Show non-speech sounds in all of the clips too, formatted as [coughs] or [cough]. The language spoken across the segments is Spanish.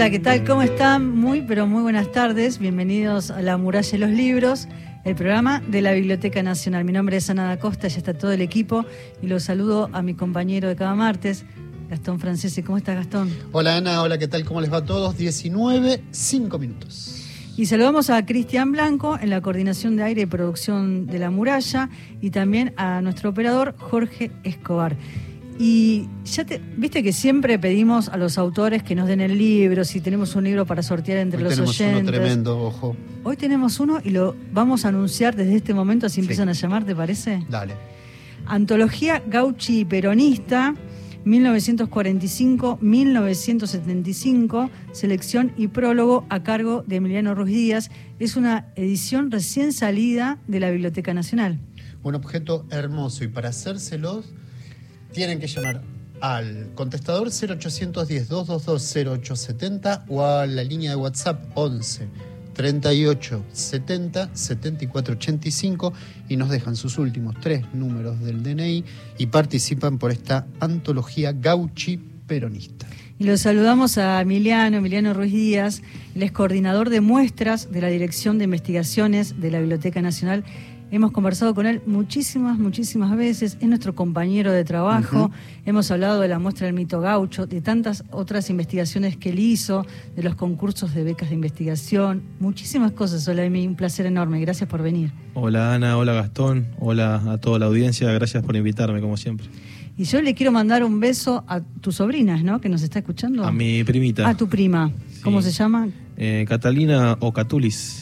Hola, ¿qué tal? ¿Cómo están? Muy, pero muy buenas tardes. Bienvenidos a La Muralla de los Libros, el programa de la Biblioteca Nacional. Mi nombre es Ana da Costa, ya está todo el equipo y los saludo a mi compañero de cada martes, Gastón Francese. ¿Cómo estás, Gastón? Hola, Ana. Hola, ¿qué tal? ¿Cómo les va a todos? 19, 5 minutos. Y saludamos a Cristian Blanco en la coordinación de aire y producción de La Muralla y también a nuestro operador Jorge Escobar. Y ya te, viste que siempre pedimos a los autores que nos den el libro, si tenemos un libro para sortear entre Hoy los tenemos oyentes. uno tremendo, ojo. Hoy tenemos uno y lo vamos a anunciar desde este momento, así Sí. empiezan a llamar, ¿te parece? Dale. Antología Gauchi Peronista, 1945-1975, selección y prólogo a cargo de Emiliano Ruiz Díaz. Es una edición recién salida de la Biblioteca Nacional. Un objeto hermoso y para hacérselos tienen que llamar al contestador 0810-222-0870 o a la línea de WhatsApp 11 38 70 74 85 y nos dejan sus últimos tres números del DNI y participan por esta antología Gauchi Peronista. Y lo saludamos a Emiliano, Emiliano Ruiz Díaz, él es coordinador de muestras de la Dirección de Investigaciones de la Biblioteca Nacional. Hemos conversado con él muchísimas, muchísimas veces, es nuestro compañero de trabajo, hemos hablado de la muestra del mito gaucho, de tantas otras investigaciones que él hizo, de los concursos de becas de investigación, muchísimas cosas. Hola, Emi, un placer enorme, gracias por venir. Hola Ana, hola Gastón, hola a toda la audiencia, gracias por invitarme como siempre. Y yo le quiero mandar un beso a tus sobrinas, ¿no? Que nos está escuchando. A mi primita, A tu prima. ¿Cómo se llama? eh, Catalina Ocatulis.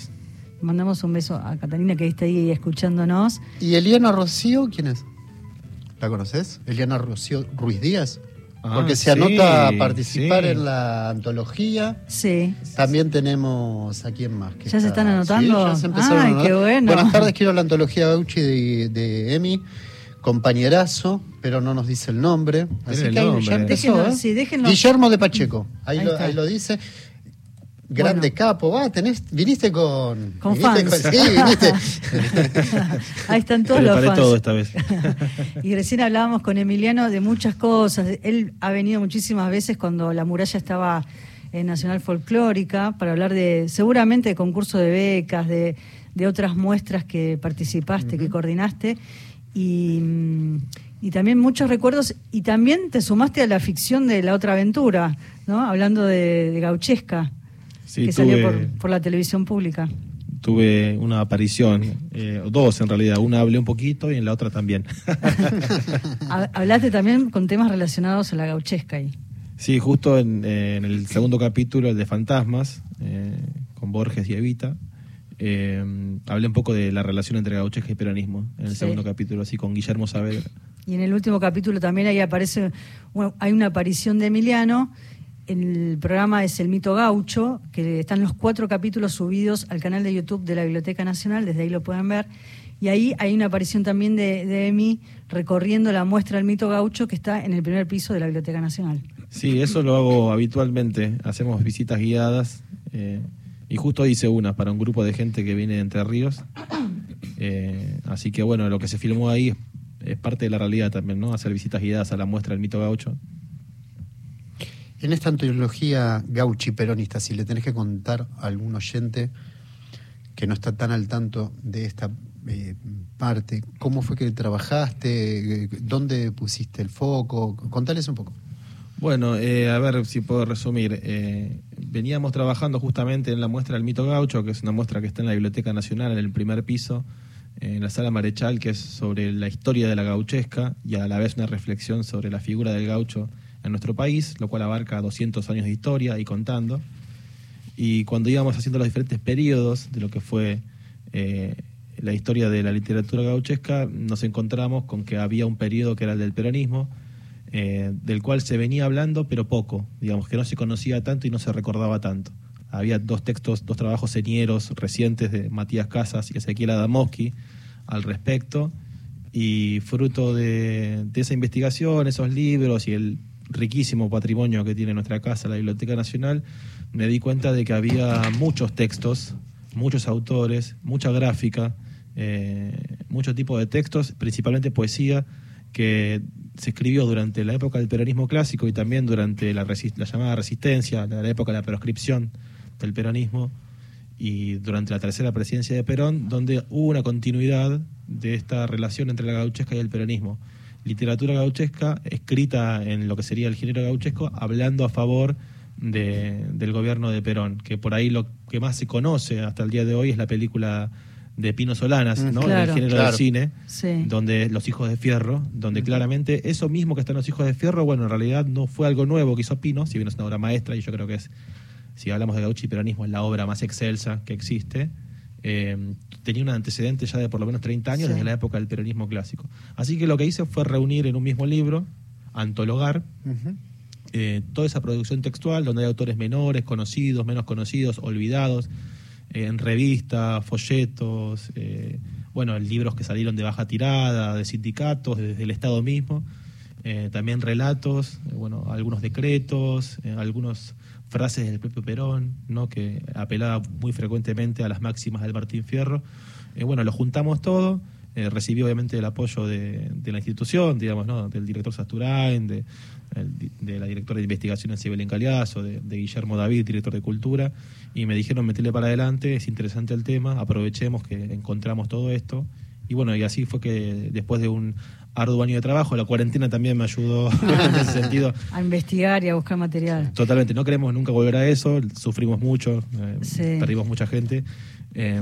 Mandamos un beso a Catalina que está ahí escuchándonos. ¿Y Eliana Rocío quién es? ¿La conoces? Eliana Rocío Ruiz Díaz. Ah, Porque se sí, anota a participar sí. en la antología. Sí. También tenemos a quién más. que ¿Ya se está- están anotando? Sí, ya se empezaron Ay, a anotar. qué bueno. Buenas tardes, quiero la antología Gauchi de, de Emi, compañerazo, pero no nos dice el nombre. Así el que ahí nombre. ya empezó, Déjenlo, ¿eh? sí, déjenlo. Guillermo de Pacheco, ahí, Ahí lo, está. ahí lo dice. Grande Bueno. capo, va, tenés, viniste con... Con viniste fans. sí, viniste. [laughs] Ahí están todos los fans. todo esta vez. [laughs] y recién hablábamos con Emiliano de muchas cosas. Él ha venido muchísimas veces cuando la muralla estaba en Nacional Folclórica para hablar de, seguramente, de concurso de becas, de, de otras muestras que participaste, que coordinaste. Y, mm, y también muchos recuerdos. Y también te sumaste a la ficción de La Otra Aventura, ¿no? Hablando de, de Gauchesca, Sí, que tuve, salió por, por la televisión pública. tuve una aparición, eh, dos en realidad, una hablé un poquito y en la otra también. [laughs] Ha- Hablaste también con temas relacionados a la gauchesca ahí. sí, justo en, eh, en el segundo capítulo, el de Fantasmas, eh, con Borges y Evita, eh, hablé un poco de la relación entre gauchesca y peronismo, en el Sí. segundo capítulo, así con Guillermo Saavedra. Y en el último capítulo también ahí aparece, bueno, hay una aparición de Emiliano. El programa es El Mito Gaucho, que están los cuatro capítulos subidos al canal de YouTube de la Biblioteca Nacional, desde ahí lo pueden ver. Y ahí hay una aparición también de, de Emi recorriendo la muestra del Mito Gaucho que está en el primer piso de la Biblioteca Nacional. Sí, eso lo hago habitualmente. Hacemos visitas guiadas eh, y justo hice una para un grupo de gente que viene de Entre Ríos. [coughs] Eh, así que bueno, lo que se filmó ahí es, es parte de la realidad también, ¿no? Hacer visitas guiadas a la muestra del mito gaucho. En esta antología Gauchi Peronista, si le tenés que contar a algún oyente que no está tan al tanto de esta eh, parte, ¿cómo fue que trabajaste? Eh, ¿Dónde pusiste el foco? Contales un poco. Bueno, eh, a ver si puedo resumir. Eh, veníamos trabajando justamente en la muestra del mito gaucho, que es una muestra que está en la Biblioteca Nacional, en el primer piso, en la sala Marechal, que es sobre la historia de la gauchesca y a la vez una reflexión sobre la figura del gaucho en nuestro país, lo cual abarca 200 años de historia y contando. Y cuando íbamos haciendo los diferentes periodos de lo que fue eh, la historia de la literatura gauchesca, nos encontramos con que había un periodo que era el del peronismo, eh, del cual se venía hablando, pero poco, digamos, que no se conocía tanto y no se recordaba tanto. Había dos textos, dos trabajos señeros recientes de Matías Casas y Ezequiel Adamowski al respecto, y fruto de, de esa investigación, esos libros y el riquísimo patrimonio que tiene nuestra casa, la Biblioteca Nacional, me di cuenta de que había muchos textos, muchos autores, mucha gráfica, eh, mucho tipo de textos, principalmente poesía, que se escribió durante la época del peronismo clásico y también durante la, la llamada resistencia, la, época de la proscripción del peronismo y durante la tercera presidencia de Perón, donde hubo una continuidad de esta relación entre la gauchesca y el peronismo. Literatura gauchesca escrita en lo que sería el género gauchesco, hablando a favor de, del gobierno de Perón, que por ahí lo que más se conoce hasta el día de hoy es la película de Pino Solanas, Mm, ¿no? claro. del género Claro. del cine, Sí. donde Los Hijos de Fierro, donde claramente eso mismo que están Los Hijos de Fierro, bueno, en realidad no fue algo nuevo que hizo Pino, si bien es una obra maestra, y yo creo que es, si hablamos de gaucho y peronismo, es la obra más excelsa que existe. Eh, tenía un antecedente ya de por lo menos 30 años Sí. desde la época del peronismo clásico. Así que lo que hice fue reunir en un mismo libro, antologar, eh, toda esa producción textual donde hay autores menores, conocidos, menos conocidos, olvidados, eh, en revistas, folletos, bueno, libros que salieron de baja tirada, de sindicatos, desde el Estado mismo, también relatos, bueno, algunos decretos, algunas frases del propio Perón, ¿no? que apelaba muy frecuentemente a las máximas del Martín Fierro. Eh, bueno, lo juntamos todo, eh, recibí obviamente el apoyo de, la institución, digamos, ¿no? del director Sasturain, de, de la directora de investigaciones Sibelén Caliazo, de, de Guillermo David, director de cultura, y me dijeron meterle para adelante, es interesante el tema, aprovechemos que encontramos todo esto. Y bueno, y así fue que después de un arduo año de trabajo, la cuarentena también me ayudó [laughs] en ese sentido. [laughs] A investigar y a buscar material. Totalmente, no queremos nunca volver a eso, sufrimos mucho, eh, Sí. perdimos mucha gente, eh,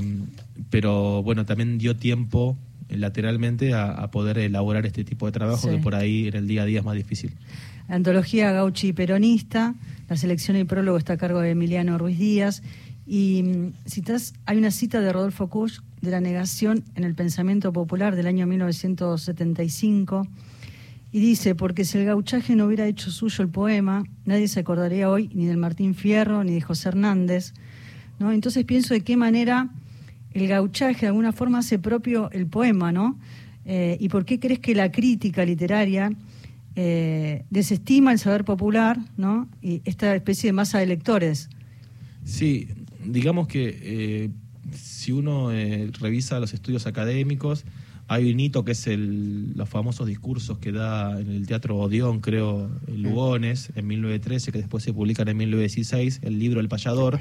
pero bueno, también dio tiempo eh, lateralmente a, a poder elaborar este tipo de trabajo Sí. que por ahí en el día a día es más difícil. La antología Gauchi Peronista, la selección y prólogo está a cargo de Emiliano Ruiz Díaz. Y mm, citas, hay una cita de Rodolfo Kusch de la negación en el pensamiento popular del año 1975. Y dice, porque si el gauchaje no hubiera hecho suyo el poema, nadie se acordaría hoy ni del Martín Fierro ni de José Hernández. ¿no? Entonces pienso de qué manera el gauchaje de alguna forma hace propio el poema, ¿no? Eh, ¿Y por qué crees que la crítica literaria eh, desestima el saber popular, ¿no? Y esta especie de masa de lectores. Sí, digamos que eh, si uno eh, revisa los estudios académicos, hay un hito que es el, los famosos discursos que da en el Teatro Odeón, creo, en Lugones, en 1913, que después se publican en 1916, el libro El Payador,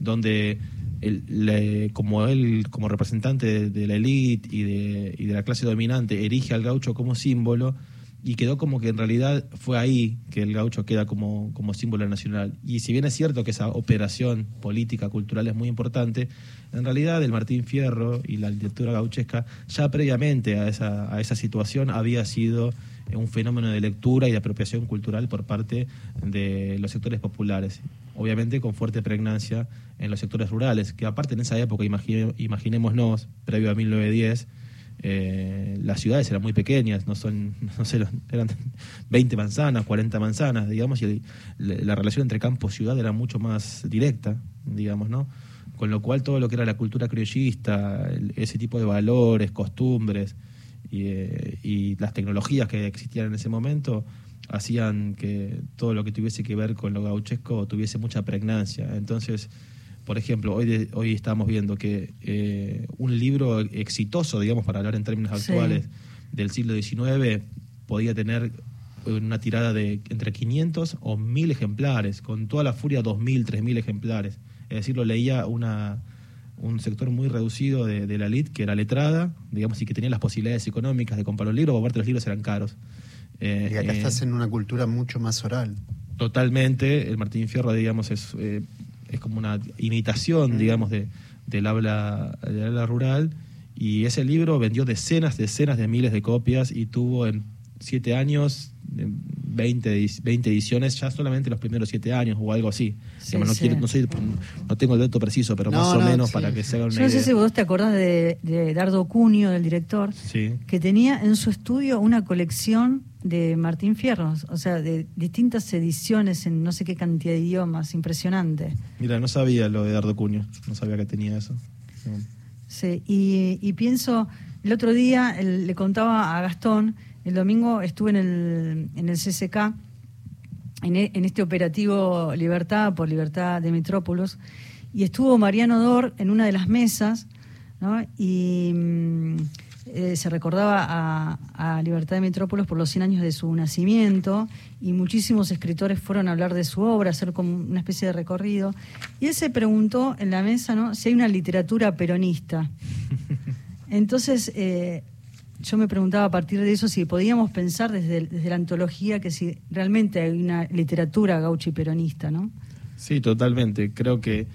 donde él, le- como él, como representante de, de la élite y de, y de la clase dominante, erige al gaucho como símbolo, y quedó como que en realidad fue ahí que el gaucho queda como, como símbolo nacional. Y si bien es cierto que esa operación política, cultural es muy importante, en realidad el Martín Fierro y la literatura gauchesca ya previamente a esa, a esa situación había sido eh, un fenómeno de lectura y de apropiación cultural por parte de los sectores populares, obviamente con fuerte pregnancia en los sectores rurales, que aparte en esa época, imagine- imaginémonos, previo a 1910, eh, las ciudades eran muy pequeñas, no son, no sé, eran 20 manzanas, 40 manzanas, digamos, y la, la relación entre campo y ciudad era mucho más directa, digamos, ¿no? Con lo cual todo lo que era la cultura criollista, ese tipo de valores, costumbres eh, y las tecnologías que existían en ese momento hacían que todo lo que tuviese que ver con lo gauchesco tuviese mucha pregnancia. Entonces, por ejemplo, hoy, de- hoy estamos viendo que eh, un libro exitoso, digamos, para hablar en términos Sí. actuales, del siglo XIX, podía tener una tirada de entre 500 o 1000 ejemplares, con toda la furia 2000, 3000 ejemplares. Es decir, lo leía una, un sector muy reducido de, de la elite que era letrada, digamos, y que tenía las posibilidades económicas de comprar los libros, porque aparte los libros eran caros. Eh, Y acá eh, estás en una cultura mucho más oral. Totalmente, el Martín Fierro, digamos, es, eh, es como una imitación, digamos, de, del, habla, del habla rural. Y ese libro vendió decenas, decenas de miles de copias y tuvo en siete años eh, 20, edi- 20 ediciones, ya solamente los primeros siete años o algo así. Sí, Digamos, no, sí. quiero- no, soy- no tengo el dato preciso, pero No, más o no, menos sí. para que se hagan Yo una no sé idea. si vos te acordás de, de Dardo Cunio, del director, Sí. que tenía en su estudio una colección de Martín Fierro, o sea, de distintas ediciones en no sé qué cantidad de idiomas, impresionante. Mira, no sabía lo de Dardo Cuño, no sabía que tenía eso. Sí, y, y pienso, el otro día el- le contaba a Gastón, el domingo estuve en el, en el CCK, en, e- en este operativo Libertad por Libertad de Metrópolis, y estuvo Mariano Dor en una de las mesas, ¿no? y, mm, eh, se recordaba a, Libertad de Metrópolis por los 100 años de su nacimiento y muchísimos escritores fueron a hablar de su obra, hacer como una especie de recorrido. Y él se preguntó en la mesa ¿no? si hay una literatura peronista. [laughs] Entonces, eh, yo me preguntaba a partir de eso si podíamos pensar desde, desde la antología que si realmente hay una literatura gauchi peronista, ¿no? Sí, totalmente. Creo que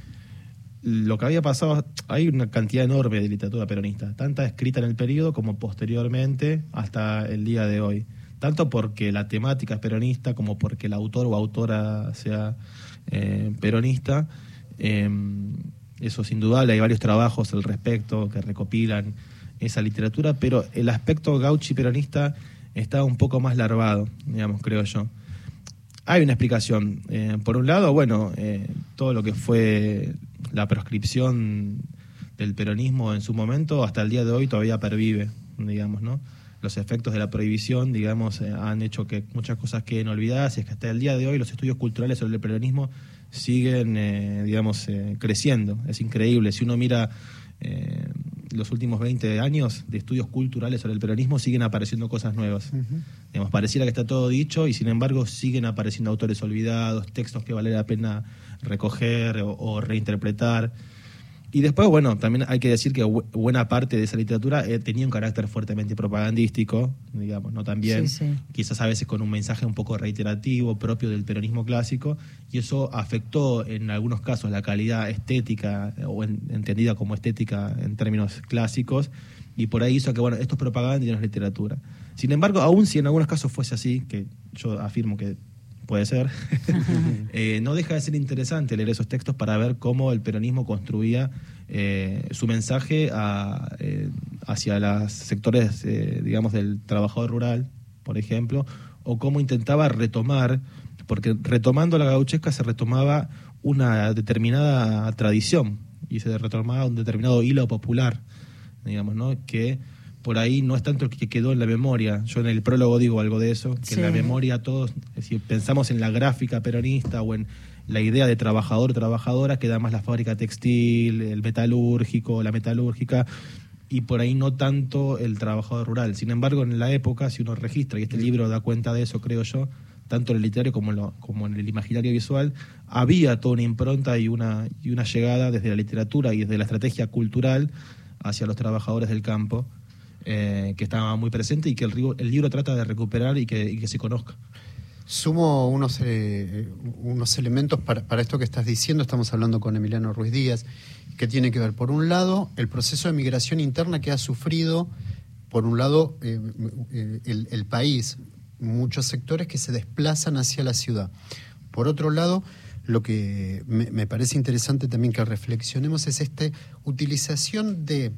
lo que había pasado, hay una cantidad enorme de literatura peronista, tanta escrita en el periodo como posteriormente hasta el día de hoy. Tanto porque la temática es peronista como porque el autor o autora sea eh, peronista. Em, eso es indudable, hay varios trabajos al respecto que recopilan esa literatura, pero el aspecto gauchi peronista está un poco más larvado, digamos, creo yo. Hay una explicación. Eh, por un lado, bueno, eh, todo lo que fue la proscripción del peronismo en su momento, hasta el día de hoy todavía pervive, digamos, ¿no? Los efectos de la prohibición, digamos, eh, han hecho que muchas cosas queden olvidadas y es que hasta el día de hoy los estudios culturales sobre el peronismo siguen, digamos, creciendo. Es increíble. Si uno mira los últimos 20 años de estudios culturales sobre el peronismo siguen apareciendo cosas nuevas. Digamos, pareciera que está todo dicho y sin embargo siguen apareciendo autores olvidados, textos que vale la pena recoger o reinterpretar. Y después, bueno, también hay que decir que buena parte de esa literatura eh, tenía un carácter fuertemente propagandístico, digamos, ¿no? También, quizás a veces con un mensaje un poco reiterativo, propio del peronismo clásico, y eso afectó en algunos casos la calidad estética, o entendida como estética en términos clásicos, y por ahí hizo que, bueno, esto es propaganda y no es literatura. Sin embargo, aún si en algunos casos fuese así, que yo afirmo que puede ser, [laughs] eh, no deja de ser interesante leer esos textos para ver cómo el peronismo construía eh, su mensaje eh, hacia los sectores, digamos, del trabajador rural, por ejemplo, o cómo intentaba retomar, porque retomando la gauchesca se retomaba una determinada tradición y se retomaba un determinado hilo popular, digamos, ¿no? Que por ahí no es tanto el que quedó en la memoria. Yo en el prólogo digo algo de eso, que en la memoria todos, si pensamos en la gráfica peronista o en la idea de trabajador trabajadora, queda más la fábrica textil, el metalúrgico, la metalúrgica, y por ahí no tanto el trabajador rural. Sin embargo, en la época, si uno registra, y este libro da cuenta de eso, creo yo, tanto en el literario como en, lo, como en el imaginario visual, había toda una impronta y una, y una llegada desde la literatura y desde la estrategia cultural hacia los trabajadores del campo eh, que estaba muy presente y que el, el, libro trata de recuperar y que, se conozca. Sumo unos, eh, unos elementos para, esto que estás diciendo, estamos hablando con Emiliano Ruiz Díaz, que tiene que ver, por un lado, el proceso de migración interna que ha sufrido, por un lado, eh, el, el país, muchos sectores que se desplazan hacia la ciudad. Por otro lado, lo que me, me, parece interesante también que reflexionemos es esta utilización de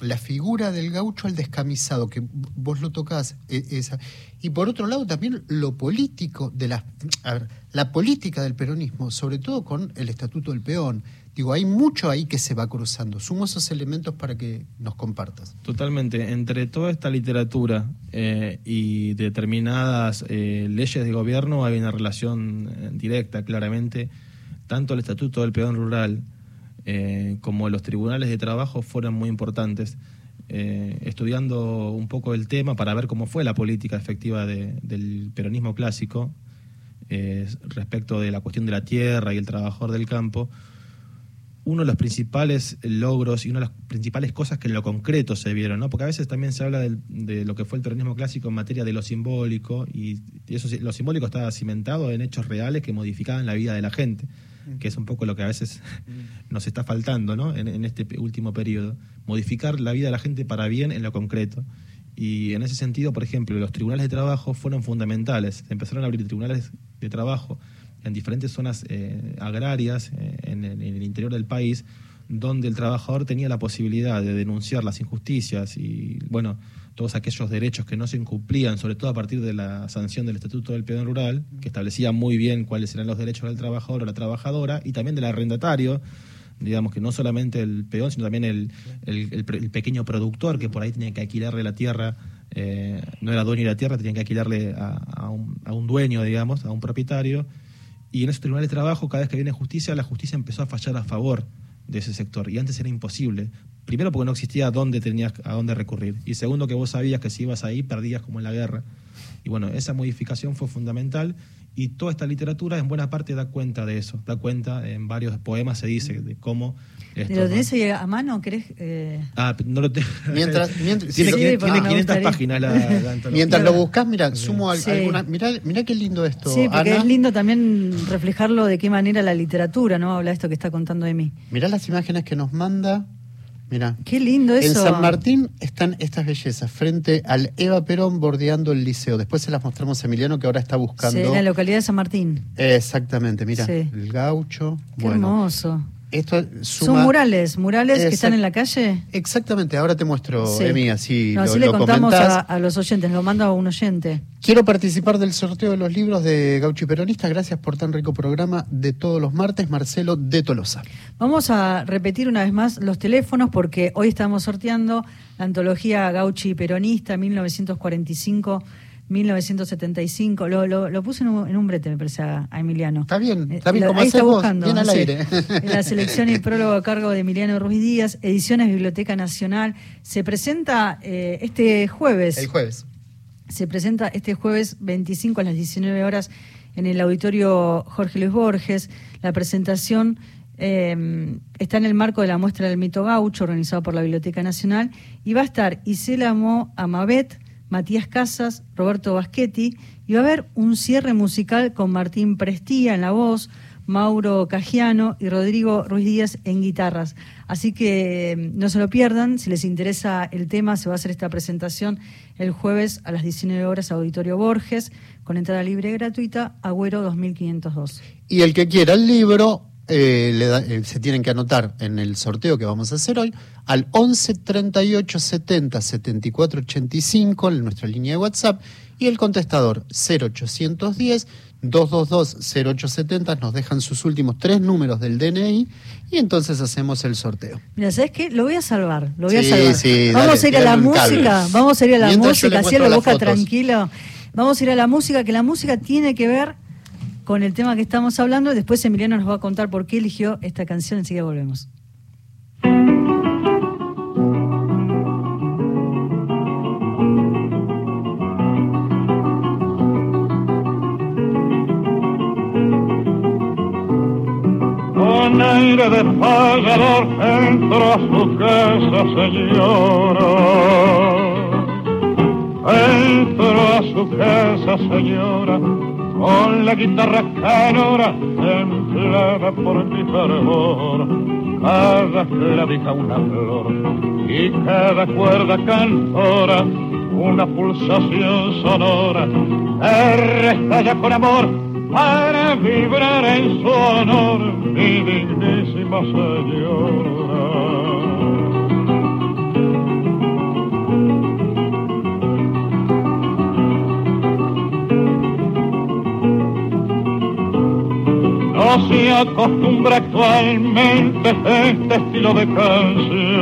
la figura del gaucho al descamisado, que vos lo tocás, e, esa. y por otro lado también lo político de la, la política del peronismo, sobre todo con el estatuto del peón. Digo, hay mucho ahí que se va cruzando. Sumo esos elementos para que nos compartas. Totalmente. Entre toda esta literatura eh, y determinadas eh, leyes de gobierno hay una relación eh, directa, claramente. Tanto el estatuto del peón rural eh, como los tribunales de trabajo fueron muy importantes. Eh, estudiando un poco el tema para ver cómo fue la política efectiva del peronismo clásico eh, respecto de la cuestión de la tierra y el trabajador del campo, uno de los principales logros y una de las principales cosas que en lo concreto se vieron, ¿no? porque a veces también se habla de lo que fue el peronismo clásico en materia de lo simbólico, y eso lo simbólico estaba cimentado en hechos reales que modificaban la vida de la gente que es un poco lo que a veces [laughs] nos está faltando ¿no? en, este último periodo, modificar la vida de la gente para bien en lo concreto. Y en ese sentido, por ejemplo, los tribunales de trabajo fueron fundamentales. Se empezaron a abrir tribunales de trabajo en diferentes zonas eh, agrarias eh, en, en, el, interior del país, donde el trabajador tenía la posibilidad de denunciar las injusticias y, bueno, todos aquellos derechos que no se incumplían, sobre todo a partir de la sanción del Estatuto del Peón Rural, que establecía muy bien cuáles eran los derechos del trabajador o la trabajadora, y también del arrendatario, digamos que no solamente el peón, sino también el, pequeño productor que por ahí tenía que alquilarle la tierra, eh, no era dueño de la tierra, tenía que alquilarle a, a, un, a, un, dueño, digamos, a un propietario. Y en esos tribunales de trabajo, cada vez que viene justicia, la justicia empezó a fallar a favor de ese sector. Y antes era imposible. Primero porque no existía dónde tenías a dónde recurrir. Y segundo que vos sabías que si ibas ahí perdías como en la guerra. Y bueno, esa modificación fue fundamental y toda esta literatura en buena parte da cuenta de eso, da cuenta, en varios poemas se dice de cómo... Esto, ¿Lo tenés ahí a mano? ¿Querés, eh? Ah, no lo tengo. [laughs] Mientras, [laughs] mientras, tiene, sí, tiene 500 páginas la, la [laughs] Mientras lo buscas, mira, sumo sí. alguna... Mirá, mirá qué lindo esto, Sí, porque Ana. es lindo también reflejarlo de qué manera la literatura, ¿no? Habla esto que está contando de mí. Mirá las imágenes que nos manda... Mira. Qué lindo eso. En San Martín están estas bellezas, frente al Eva Perón bordeando el liceo. Después se las mostramos a Emiliano que ahora está buscando. Sí, en la localidad de San Martín. Exactamente, mira, Sí. el gaucho. Qué bueno, hermoso. Esto suma- Son murales, murales que están en la calle. Exactamente, ahora te muestro, Sí. Emi, así No, lo, así le contamos a, a los oyentes, lo manda a un oyente. Quiero participar del sorteo de los libros de Gaucho y Peronista. Gracias por tan rico programa de todos los martes. Marcelo de Tolosa. Vamos a repetir una vez más los teléfonos porque hoy estamos sorteando la antología Gauchi Peronista 1945-1975. Lo, lo, lo puse en un, en un brete, me parece, a, Emiliano. Está bien, Eh, está bien, como vos, buscando, bien al aire. [laughs] En la selección y prólogo a cargo de Emiliano Ruiz Díaz, Ediciones Biblioteca Nacional. Se presenta eh, este jueves. El jueves. se presenta este jueves 25 a las 19 horas en el auditorio Jorge Luis Borges. La presentación eh, está en el marco de la muestra del mito gaucho organizado por la Biblioteca Nacional y va a estar Isela Mo Amabet, Matías Casas, Roberto Baschetti y va a haber un cierre musical con Martín Prestía en la voz, Mauro Cagiano y Rodrigo Ruiz Díaz en guitarras. Así que eh, no se lo pierdan, si les interesa el tema, se va a hacer esta presentación el jueves a las 19 horas Auditorio Borges, con entrada libre y gratuita, Agüero 2502. Y el que quiera el libro, eh, le da- eh, se tienen que anotar en el sorteo que vamos a hacer hoy al 11 38 70 74 85 en nuestra línea de WhatsApp y el contestador 0810 222 0870 nos dejan sus últimos tres números del DNI y entonces hacemos el sorteo. Mira, ¿sabes qué? Lo voy a salvar, lo voy a Sí, salvar. sí, vamos dale, a ir a la cable. música, vamos a ir a la Mientras música, así a muestro la boca fotos. tranquilo. Vamos a ir a la música, que la música tiene que ver con el tema que estamos hablando. Después Emiliano nos va a contar por qué eligió esta canción, enseguida volvemos. Con aire de pagador entró a su casa, señora. Entró a su casa, señora, con la guitarra canora, templada por mi fervor. Cada clavija una flor y cada cuerda cantora, una pulsación sonora, restalla con amor para vibrar en su honor, mi dignísima señora. No se acostumbra actualmente este estilo de canción.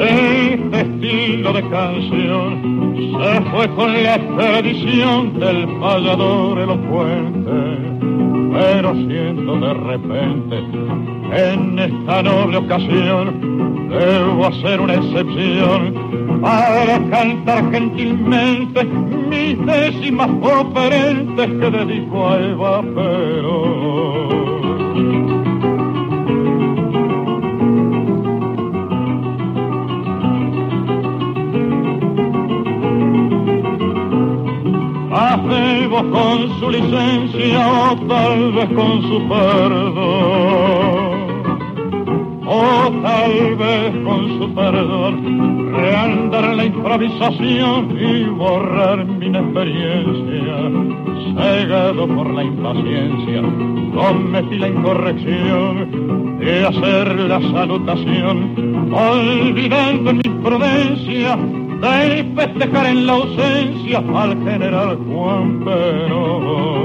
Este estilo de canción se fue con la expedición del payador elocuente. Pero siento de repente, en esta noble ocasión, debo hacer una excepción para cantar gentilmente mis décimas operentes que dedico a Eva Perón. Hacemos con su licencia o tal vez con su perdón. O tal vez con su perdón, reandar la improvisación y borrar mi inexperiencia. Cegado por la impaciencia, cometí la incorrección de hacer la salutación, olvidando mi prudencia de festejar en la ausencia al general Juan Perón.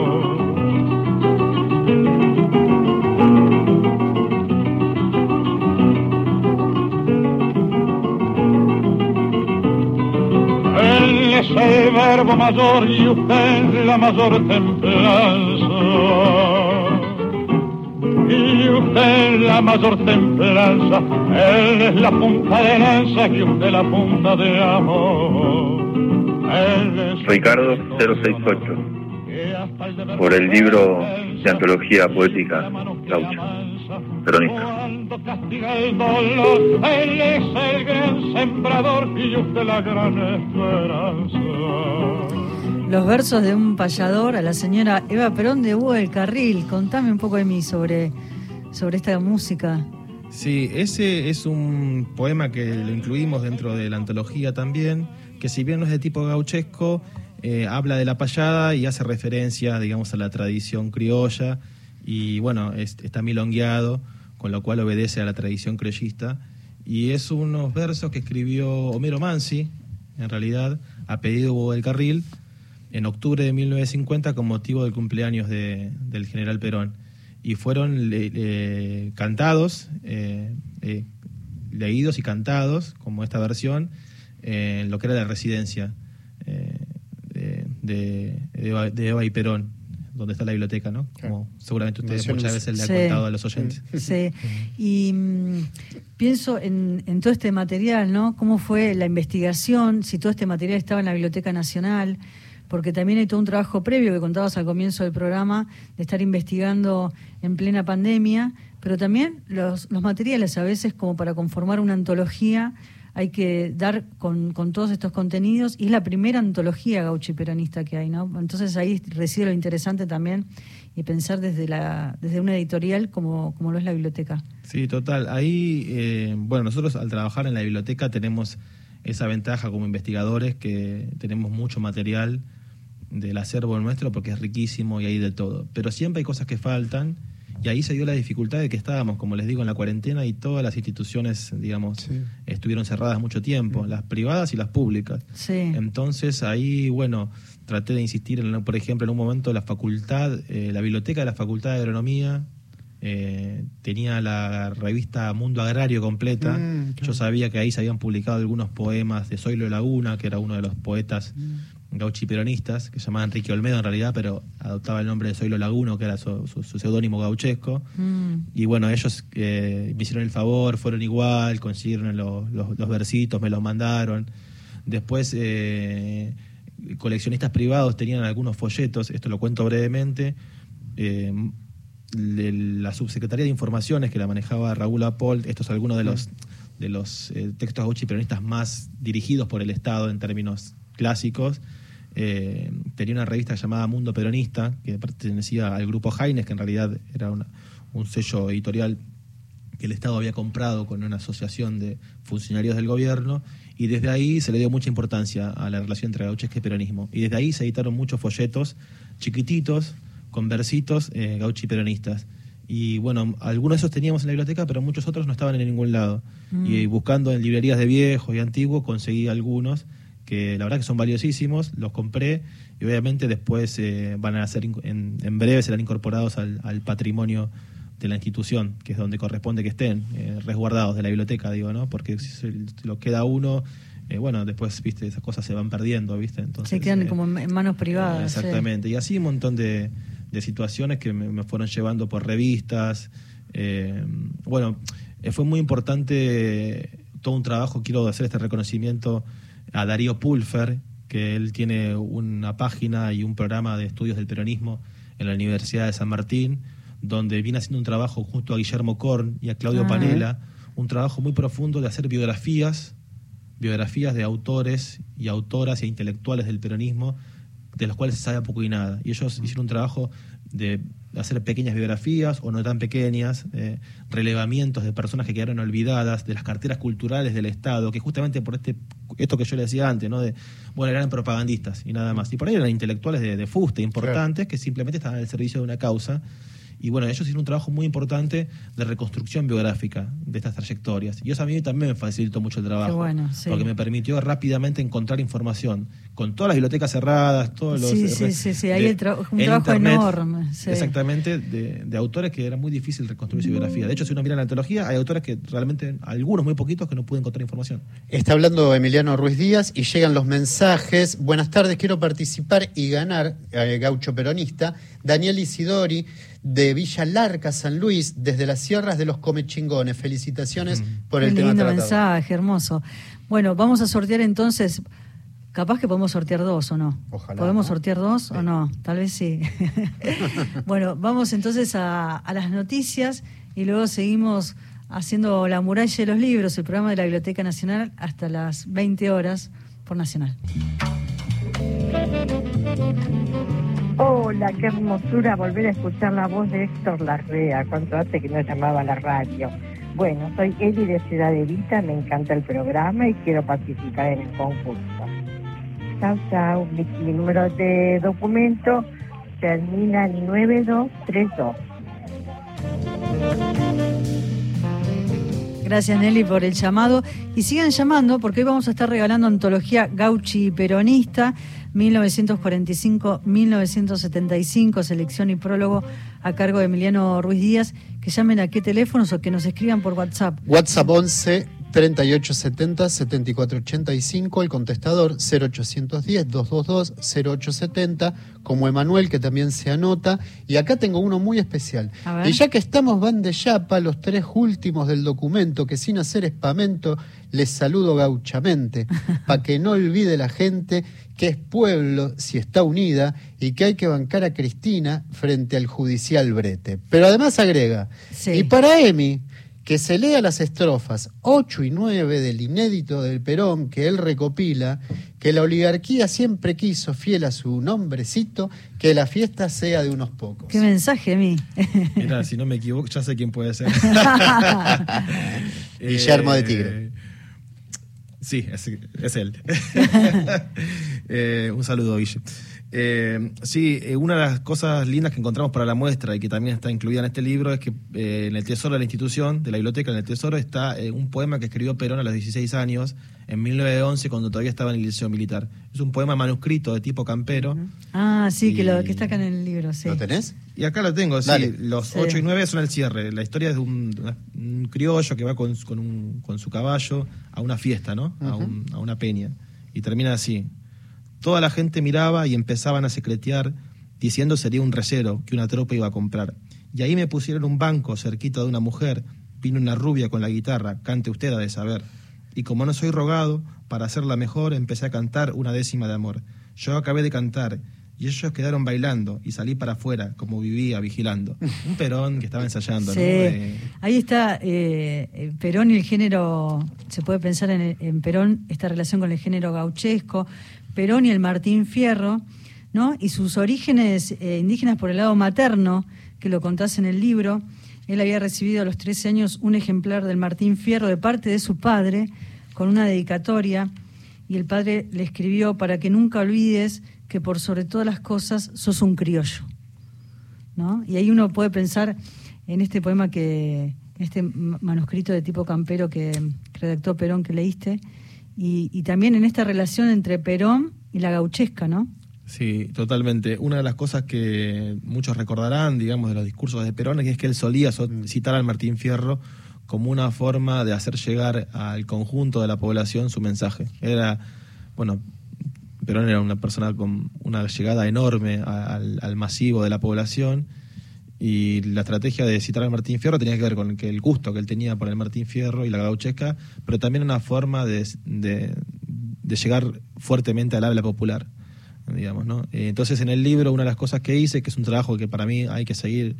Verbo mayor y usted la mayor templanza. Y usted la mayor templanza, él es la punta de lanza y usted la punta de amor. Es Ricardo 068, que hasta el deber por el libro de antología poética Gaucho, peronista. Cuando castiga el dolor, él es el gran sembrador y usted la gran esperanza. Los versos de un payador a la señora Eva Perón de Hugo del Carril. Contame un poco de mí sobre, sobre esta música. Sí, ese es un poema que lo incluimos dentro de la antología también, que si bien no es de tipo gauchesco, eh, habla de la payada y hace referencia, digamos, a la tradición criolla y bueno, es- está milongueado, con lo cual obedece a la tradición criollista. Y es unos versos que escribió Homero Mansi, en realidad, a pedido del Carril, en octubre de 1950 con motivo del cumpleaños de- del general Perón. Y fueron cantados, eh, eh, leídos y cantados, como esta versión, en lo que era la residencia eh, de- de Eva, de Eva y Perón, donde está la biblioteca, ¿no? Como seguramente ustedes muchas veces le han Sí. contado a los oyentes. Sí, y mm, pienso en, en todo este material, ¿no? ¿Cómo fue la investigación? Si todo este material estaba en la Biblioteca Nacional, porque también hay todo un trabajo previo que contabas al comienzo del programa, de estar investigando en plena pandemia, pero también los, los materiales a veces como para conformar una antología hay que dar con, todos estos contenidos y es la primera antología gauchiperonista que hay, ¿no? Entonces ahí reside lo interesante también y pensar desde la desde una editorial como, como lo es la biblioteca. Sí, total. Ahí, eh, bueno, nosotros al trabajar en la biblioteca tenemos esa ventaja como investigadores que tenemos mucho material del acervo nuestro porque es riquísimo y hay de todo. Pero siempre hay cosas que faltan y ahí se dio la dificultad de que estábamos, como les digo, en la cuarentena y todas las instituciones, digamos, Sí. estuvieron cerradas mucho tiempo, las privadas y las públicas. Sí. Entonces ahí, bueno, traté de insistir, en, por ejemplo, en un momento la facultad, eh, la biblioteca de la Facultad de Agronomía eh, tenía la revista Mundo Agrario completa. Mm, claro. Yo sabía que ahí se habían publicado algunos poemas de Zoilo Laguna, que era uno de los poetas gauchiperonistas, que se llamaba Enrique Olmedo en realidad, pero adoptaba el nombre de Zoilo Laguno, que era su, su- su seudónimo gauchesco. Mm. Y bueno, ellos eh, me hicieron el favor, fueron igual, consiguieron los, los- los versitos, me los mandaron. Después, eh, coleccionistas privados tenían algunos folletos, esto lo cuento brevemente. eh, de la subsecretaría de Informaciones que la manejaba Raúl Apolt, estos son algunos de los, de los eh, textos gauchiperonistas más dirigidos por el Estado en términos clásicos. Eh, tenía una revista llamada Mundo Peronista, que pertenecía al grupo Jaines, que en realidad era una- un sello editorial que el Estado había comprado con una asociación de funcionarios del gobierno, y desde ahí se le dio mucha importancia a la relación entre gauchesca y peronismo. Y desde ahí se editaron muchos folletos chiquititos, con versitos eh, gauchi peronistas. Y bueno, algunos de esos teníamos en la biblioteca, pero muchos otros no estaban en ningún lado. Mm. Y buscando en librerías de viejos y antiguos conseguí algunos que la verdad que son valiosísimos, los compré y obviamente después eh, van a ser, en, en breve serán incorporados al, al patrimonio de la institución, que es donde corresponde que estén, eh, resguardados de la biblioteca, digo, ¿no? Porque si lo queda uno, eh, bueno, después, viste, esas cosas se van perdiendo, viste, entonces... Se quedan como en manos privadas. sí. Exactamente. Y así un montón de, de situaciones que me, me fueron llevando por revistas. Bueno, fue muy importante todo un trabajo, quiero hacer este reconocimiento a Darío Pulfer, que él tiene una página y un programa de estudios del peronismo en la Universidad de San Martín, donde viene haciendo un trabajo junto a Guillermo Korn y a Claudio Ah. Panela, un trabajo muy profundo de hacer biografías biografías de autores y autoras e intelectuales del peronismo de los cuales se sabe poco y nada. Y ellos hicieron un trabajo de hacer pequeñas biografías o no tan pequeñas, eh, relevamientos de personas que quedaron olvidadas, de las carteras culturales del Estado, que justamente por este esto que yo le decía antes, ¿no? De, bueno, eran propagandistas y nada más. Y por ahí eran intelectuales de, de fuste, importantes, que simplemente estaban al servicio de una causa. Y bueno, ellos hicieron un trabajo muy importante de reconstrucción biográfica de estas trayectorias. Y eso a mí también me facilitó mucho el trabajo. Qué bueno, sí. Porque me permitió rápidamente encontrar información con todas las bibliotecas cerradas, todos los... Sí, sí, sí, sí, de- el tra- un trabajo internet, enorme, sí. Exactamente, de, de autores que era muy difícil reconstruir su biografía. De hecho, si uno mira la antología, hay autores que realmente, algunos muy poquitos, que no pueden encontrar información. Está hablando Emiliano Ruiz Díaz y llegan los mensajes. Buenas tardes, quiero participar y ganar, eh, gaucho peronista. Daniel Isidori de Villa Larca, San Luis, desde las sierras de los Comechingones. Felicitaciones por Qué el tema lindo tratado. mensaje, hermoso. Bueno, vamos a sortear entonces. Capaz que podemos sortear dos o no. Ojalá, ¿Podemos ¿no? sortear dos Sí. o no? Tal vez sí. [laughs] bueno, vamos entonces a, a las noticias y luego seguimos haciendo La muralla de los libros, el programa de la Biblioteca Nacional, hasta las 20 horas por Nacional. Hola, qué hermosura volver a escuchar la voz de Héctor Larrea, cuanto hace que no llamaba a la radio. Bueno, soy Eli de Ciudad Evita, me encanta el programa y quiero participar en el concurso. Chao. Mi, mi número de documento termina en 9232. Gracias Nelly por el llamado y sigan llamando porque hoy vamos a estar regalando antología Gauchi Peronista 1945-1975, selección y prólogo a cargo de Emiliano Ruiz Díaz. Que llamen a qué teléfonos o que nos escriban por WhatsApp. WhatsApp 11 3870 7485, el contestador 0810 222 0870, como Emanuel que también se anota. Y acá tengo uno muy especial. Y ya que estamos van de chapa, los tres últimos del documento, que sin hacer espamento les saludo gauchamente, [laughs] para que no olvide la gente que es pueblo si está unida y que hay que bancar a Cristina frente al judicial brete. Pero además agrega, Sí. y para Emi, que se lea las estrofas 8 y 9 del inédito del Perón que él recopila, que la oligarquía siempre quiso, fiel a su nombrecito, que la fiesta sea de unos pocos. Qué mensaje a mí. [laughs] Mira, si no me equivoco, ya sé quién puede ser. [laughs] Guillermo de Eh, Tigre. Sí, es, es él. [laughs] Eh, un saludo, Guille. Eh, sí, eh, una de las cosas lindas que encontramos para la muestra y que también está incluida en este libro es que eh, en el tesoro de la institución, de la biblioteca, en el tesoro está eh, un poema que escribió Perón a los 16 años, en 1911, cuando todavía estaba en el liceo militar. Es un poema manuscrito de tipo campero. ah, sí, que, lo, Y- que está acá en el libro, sí. ¿Lo tenés? Y acá lo tengo, sí. Dale. Los Sí. 8 y 9 son el cierre. La historia es de un, un criollo que va con, con un- con su caballo a una fiesta, ¿no? a, Ujú. un- a una peña. Y termina así. Toda la gente miraba y empezaban a secretear diciendo sería un recero que una tropa iba a comprar. Y ahí me pusieron un banco cerquita de una mujer. Vino una rubia con la guitarra, cante usted a de saber. Y como no soy rogado, para hacerla mejor empecé a cantar una décima de amor. Yo acabé de cantar y ellos quedaron bailando y salí para afuera, como vivía, vigilando. Un perón que estaba ensayando, Sí. ¿no? Eh, Ahí está eh, eh, Perón y el género, se puede pensar en, en Perón, esta relación con el género gauchesco, Perón y el Martín Fierro, ¿no? Y sus orígenes eh, indígenas por el lado materno, que lo contás en el libro. Él había recibido a los 13 años un ejemplar del Martín Fierro de parte de su padre, con una dedicatoria, y el padre le escribió para que nunca olvides que por sobre todas las cosas sos un criollo. ¿no? Y ahí uno puede pensar en este poema que, este ma- manuscrito de tipo campero que redactó Perón que leíste, y, y también en esta relación entre Perón y la gauchesca, ¿no? Sí, totalmente. Una de las cosas que muchos recordarán, digamos, de los discursos de Perón es que él solía so- citar al Martín Fierro como una forma de hacer llegar al conjunto de la población su mensaje. Era, bueno, Perón era una persona con una llegada enorme al, masivo de la población y la estrategia de citar al Martín Fierro tenía que ver con el gusto que él tenía por el Martín Fierro y la gauchesca, pero también una forma de, de- de llegar fuertemente al habla popular digamos, ¿no? Eh, Entonces en el libro una de las cosas que hice, que es un trabajo que para mí hay que seguir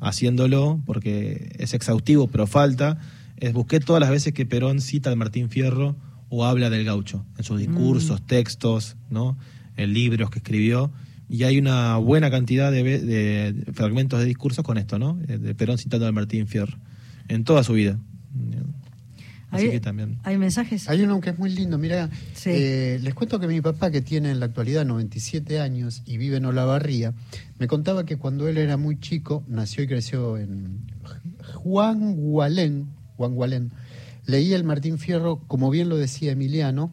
haciéndolo, porque es exhaustivo, pero falta, es busqué todas las veces que Perón cita al Martín Fierro o habla del gaucho, en sus discursos, textos, ¿no? En libros que escribió, y hay una buena cantidad de, ve- de fragmentos de discursos con esto, ¿no? Eh, De Perón citando al Martín Fierro, en toda su vida. Así Hay- que también. ¿Hay mensajes? Hay uno que es muy lindo, mira, Sí. eh, les cuento que mi papá, que tiene en la actualidad 97 años y vive en Olavarría, me contaba que cuando él era muy chico, nació y creció en Juan Gualén, Juan Gualén, leía el Martín Fierro, como bien lo decía Emiliano,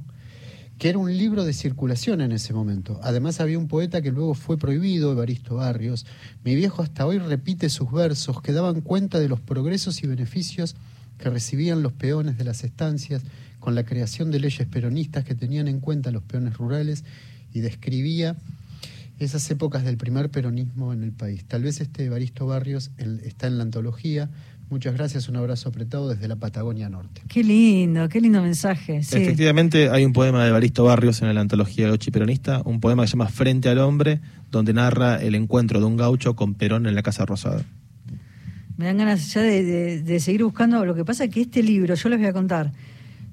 que era un libro de circulación en ese momento. Además había un poeta que luego fue prohibido, Evaristo Barrios. Mi viejo hasta hoy repite sus versos que daban cuenta de los progresos y beneficios que recibían los peones de las estancias con la creación de leyes peronistas que tenían en cuenta los peones rurales y describía esas épocas del primer peronismo en el país. Tal vez este Evaristo Barrios está en la antología. Muchas gracias, un abrazo apretado desde la Patagonia Norte. Qué lindo, qué lindo mensaje. Efectivamente, hay un poema de Evaristo Barrios en la antología Gauchi Peronista, un poema que se llama Frente al Hombre, donde narra el encuentro de un gaucho con Perón en la Casa Rosada. Me dan ganas ya de, seguir buscando. Lo que pasa es que este libro, yo les voy a contar,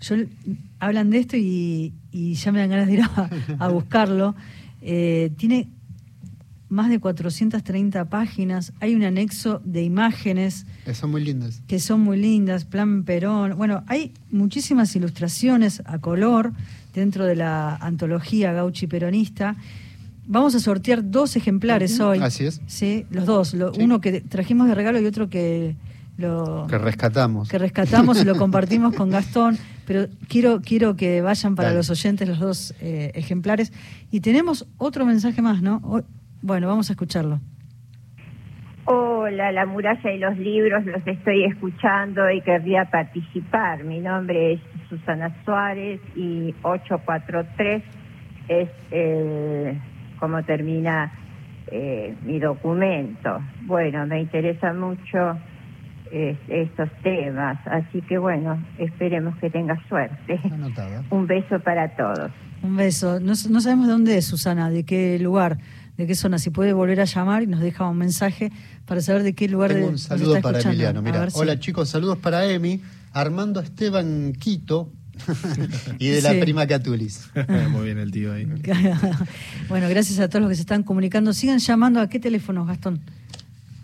yo, hablan de esto y, ya me dan ganas de ir a buscarlo. Eh, tiene más de 430 páginas, hay un anexo de imágenes. Que son muy lindas. Que son muy lindas, plan Perón. Bueno, hay muchísimas ilustraciones a color dentro de la antología Gauchi Peronista. Vamos a sortear dos ejemplares hoy. Así es. Sí, los dos. Uno que trajimos de regalo y otro que lo... Que rescatamos. Que rescatamos y lo [laughs] compartimos con Gastón pero quiero, quiero que vayan para los oyentes los dos eh, ejemplares. Y tenemos otro mensaje más, ¿no? Bueno, vamos a escucharlo. Hola, la muralla y los libros, los estoy escuchando y querría participar. Mi nombre es Susana Suárez y 843 es eh, como termina eh, mi documento. Bueno, me interesa mucho estos temas. Así que bueno, esperemos que tenga suerte. Un beso para todos. Un beso. No, sabemos de dónde es Susana, de qué lugar, de qué zona. Si puede volver a llamar y nos deja un mensaje para saber de qué lugar Tengo un saludo para Emiliano. Mira, hola chicos, saludos para Emi, Armando Esteban Quito. [laughs] y de la prima Catulis. [laughs] Muy bien el tío ahí. [laughs] bueno, gracias a todos los que se están comunicando. Sigan llamando a qué teléfono, Gastón.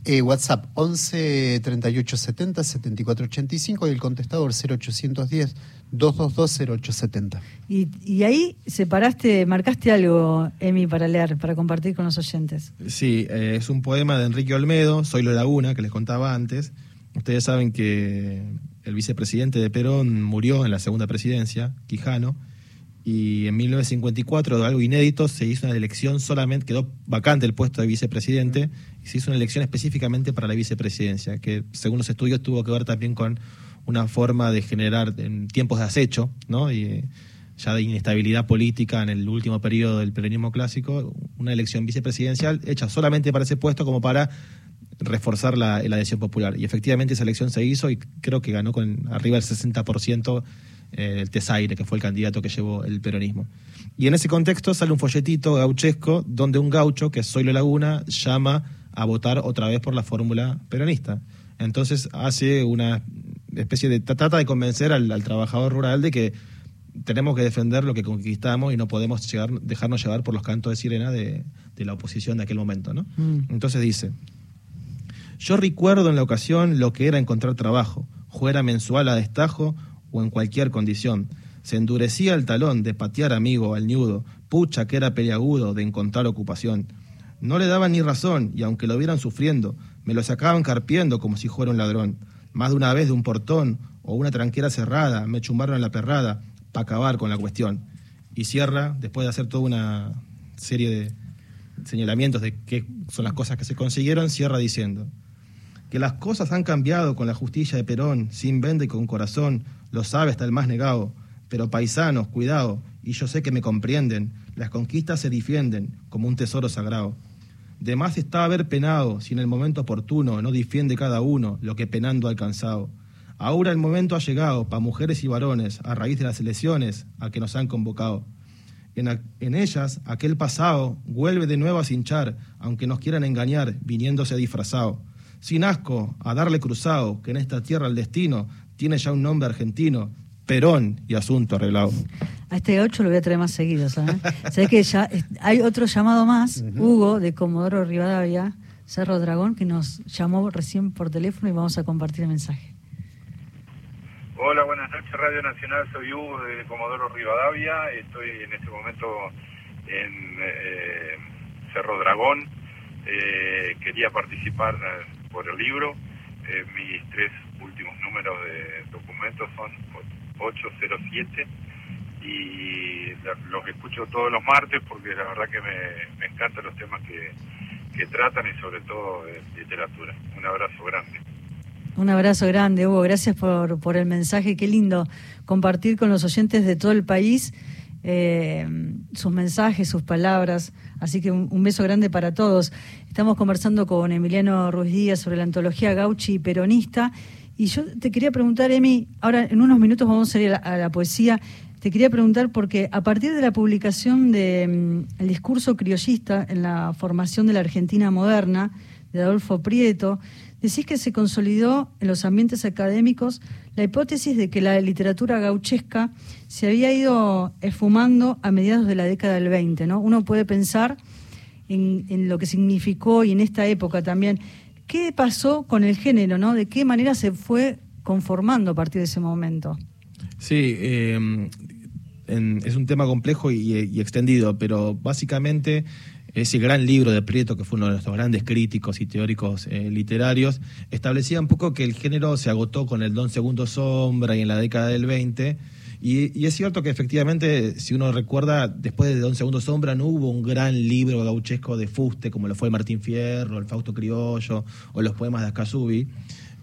Eh, WhatsApp 11 38 70 74 85 y el contestador 0810 222 0870. Y, y ahí separaste, marcaste algo, Emi, para leer, para compartir con los oyentes. Sí, eh, es un poema de Enrique Olmedo, Soy la Laguna, que les contaba antes. Ustedes saben que el vicepresidente de Perón murió en la segunda presidencia, Quijano, y en 1954, de algo inédito, se hizo una elección solamente, quedó vacante el puesto de vicepresidente, y se hizo una elección específicamente para la vicepresidencia, que según los estudios tuvo que ver también con una forma de generar en tiempos de acecho, ¿no? Y eh, ya de inestabilidad política en el último periodo del peronismo clásico, una elección vicepresidencial hecha solamente para ese puesto como para reforzar la, adhesión popular. Y efectivamente esa elección se hizo y creo que ganó con arriba del 60% eh, el Tesaire, que fue el candidato que llevó el peronismo. Y en ese contexto sale un folletito gauchesco donde un gaucho, que es Zoilo Laguna, llama a votar otra vez por la fórmula peronista. Entonces hace una especie de... trata de convencer al, trabajador rural de que tenemos que defender lo que conquistamos y no podemos llegar, dejarnos llevar por los cantos de sirena de, la oposición de aquel momento. ¿no? Mm. Entonces dice, yo recuerdo en la ocasión lo que era encontrar trabajo, fuera mensual a destajo o en cualquier condición. Se endurecía el talón de patear amigo al ñudo, pucha que era peleagudo de encontrar ocupación. No le daban ni razón, y aunque lo vieran sufriendo, me lo sacaban carpiendo como si fuera un ladrón. Más de una vez de un portón o una tranquera cerrada, me chumbaron en la perrada para acabar con la cuestión. Y cierra, después de hacer toda una serie de señalamientos de qué son las cosas que se consiguieron, cierra diciendo que las cosas han cambiado con la justicia de Perón, sin venda y con corazón, lo sabe hasta el más negado. Pero paisanos, cuidado, y yo sé que me comprenden, las conquistas se defienden como un tesoro sagrado. De más está haber penado, si en el momento oportuno no defiende cada uno lo que penando ha alcanzado. Ahora el momento ha llegado para mujeres y varones, a raíz de las elecciones a que nos han convocado. En, en, ellas, aquel pasado vuelve de nuevo a cinchar, aunque nos quieran engañar, viniéndose disfrazado. Sin asco, a darle cruzado, que en esta tierra el destino tiene ya un nombre argentino, Perón y asunto arreglado. A este 8 lo voy a traer más seguido, ¿sabes? [laughs] Sabes que ya hay otro llamado más, Hugo de Comodoro Rivadavia, Cerro Dragón, que nos llamó recién por teléfono y vamos a compartir el mensaje. Hola, buenas noches, Radio Nacional, soy Hugo de Comodoro Rivadavia, estoy en este momento en eh, Cerro Dragón, eh, quería participar eh, por el libro, mis tres últimos números de documentos son 807 y los escucho todos los martes porque la verdad que me, me encantan los temas que, que tratan y sobre todo de literatura. Un abrazo grande. Un abrazo grande, Hugo. Gracias por, por el mensaje. Qué lindo compartir con los oyentes de todo el país eh, sus mensajes, sus palabras. Así que un, beso grande para todos. Estamos conversando con Emiliano Ruiz Díaz sobre la antología Gauchi peronista. Y yo te quería preguntar, Emi, ahora en unos minutos vamos a ir a la, poesía. Te quería preguntar porque a partir de la publicación del mm, el discurso criollista en la formación de la Argentina moderna, de Adolfo Prieto, decís que se consolidó en los ambientes académicos la hipótesis de que la literatura gauchesca se había ido esfumando a mediados de la década del 20, ¿no? Uno puede pensar en, lo que significó y en esta época también. ¿Qué pasó con el género, no? ¿De qué manera se fue conformando a partir de ese momento? Sí, eh, es un tema complejo y extendido, pero básicamente ese gran libro de Prieto, que fue uno de nuestros grandes críticos y teóricos eh, literarios, establecía un poco que el género se agotó con el Don Segundo Sombra y en la década del 20. Y, es cierto que efectivamente, si uno recuerda, después de Don Segundo Sombra no hubo un gran libro gauchesco de fuste como lo fue Martín Fierro, el Fausto Criollo o los poemas de Ascasubi.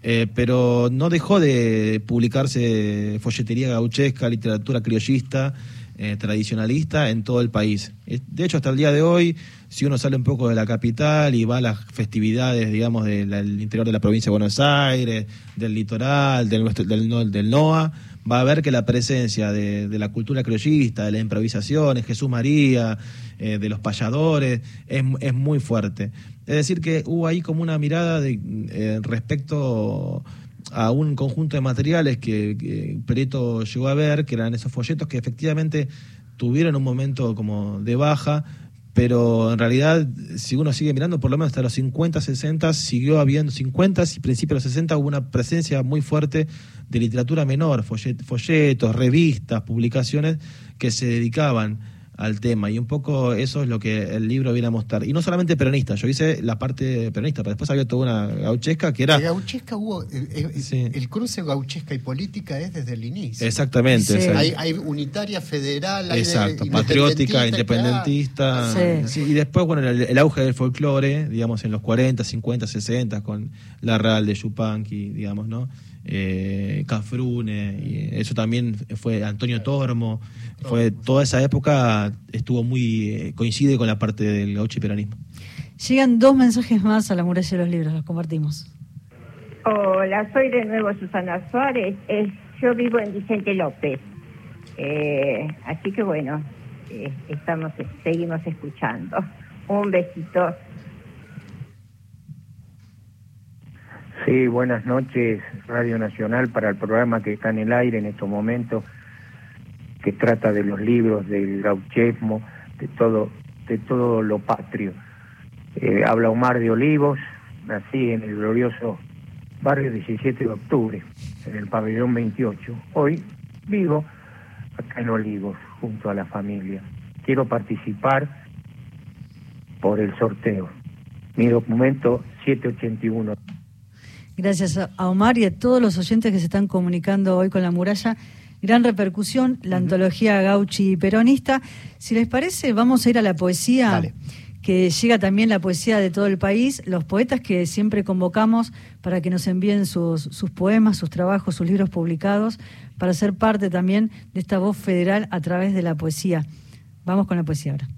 Eh, pero no dejó de publicarse folletería gauchesca, literatura criollista, eh, tradicionalista en todo el país. De hecho, hasta el día de hoy, si uno sale un poco de la capital y va a las festividades, digamos, del, interior de la provincia de Buenos Aires, del litoral, del, del, del NOA, va a ver que la presencia de, la cultura criollista, de las improvisaciones, Jesús María, eh, de los payadores, es, es, muy fuerte. Es decir, que hubo ahí como una mirada de, eh, respecto a un conjunto de materiales que, que, Preto llegó a ver, que eran esos folletos que efectivamente tuvieron un momento como de baja, pero en realidad, si uno sigue mirando, por lo menos hasta los 50, 60, siguió habiendo 50 y principios de los 60 hubo una presencia muy fuerte de literatura menor, folletos, revistas, publicaciones que se dedicaban al tema. Y un poco eso es lo que el libro viene a mostrar. Y no solamente peronista, yo hice la parte peronista, pero después había toda una gauchesca que era... gauchesca hubo, el, cruce gauchesca y política es desde el inicio. Exactamente. Hay, unitaria federal, Exacto, patriótica, independentista. y después, bueno, el, auge del folclore, digamos, en los 40, 50, 60, con la Real de Yupanqui, digamos, ¿no? Eh, Cafrune, y eso también fue Antonio Tormo, fue toda esa época estuvo muy eh, coincide con la parte del gaucho y peronismo. Llegan dos mensajes más a la muralla de los libros, los compartimos. Hola, soy de nuevo Susana Suárez, yo vivo en Vicente López, eh, así que bueno, eh, estamos seguimos escuchando. Un besito. Sí, buenas noches, Radio Nacional, para el programa que está en el aire en estos momentos, que trata de los libros, del gauchesmo, de todo, de todo lo patrio. Eh, habla Omar de Olivos, nací en el glorioso barrio 17 de octubre, en el pabellón 28. Hoy vivo acá en Olivos, junto a la familia. Quiero participar por el sorteo. Mi documento 781. Gracias a Omar y a todos los oyentes que se están comunicando hoy con la muralla. Gran repercusión, la antología Gauchi peronista. Si les parece, vamos a ir a la poesía. que llega también la poesía de todo el país, los poetas que siempre convocamos para que nos envíen sus, sus, poemas, sus trabajos, sus libros publicados, para ser parte también de esta voz federal a través de la poesía. Vamos con la poesía ahora.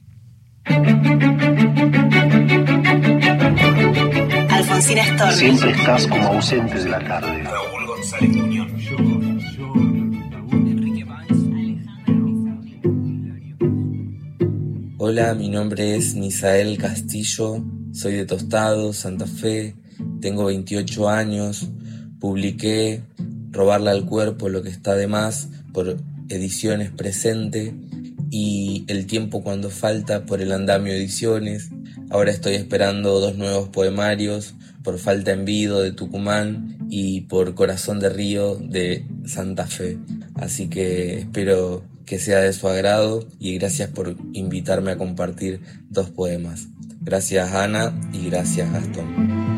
Storni. Siempre estás como ausente de la tarde. Raúl González Muñoz. Hola, mi nombre es Nisael Castillo, soy de Tostado, Santa Fe, tengo 28 años, publiqué Robarle al cuerpo lo que está de más por Ediciones Presente y El tiempo cuando falta por el Andamio Ediciones. Ahora estoy esperando dos nuevos poemarios por Falta en Vido de Tucumán y por Corazón de Río de Santa Fe. Así que espero que sea de su agrado y gracias por invitarme a compartir dos poemas. Gracias Ana y gracias Gastón.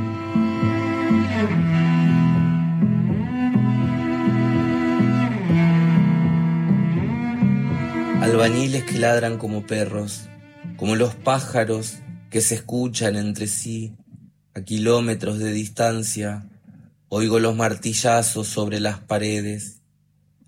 albañiles que ladran como perros, como los pájaros que se escuchan entre sí a kilómetros de distancia, oigo los martillazos sobre las paredes.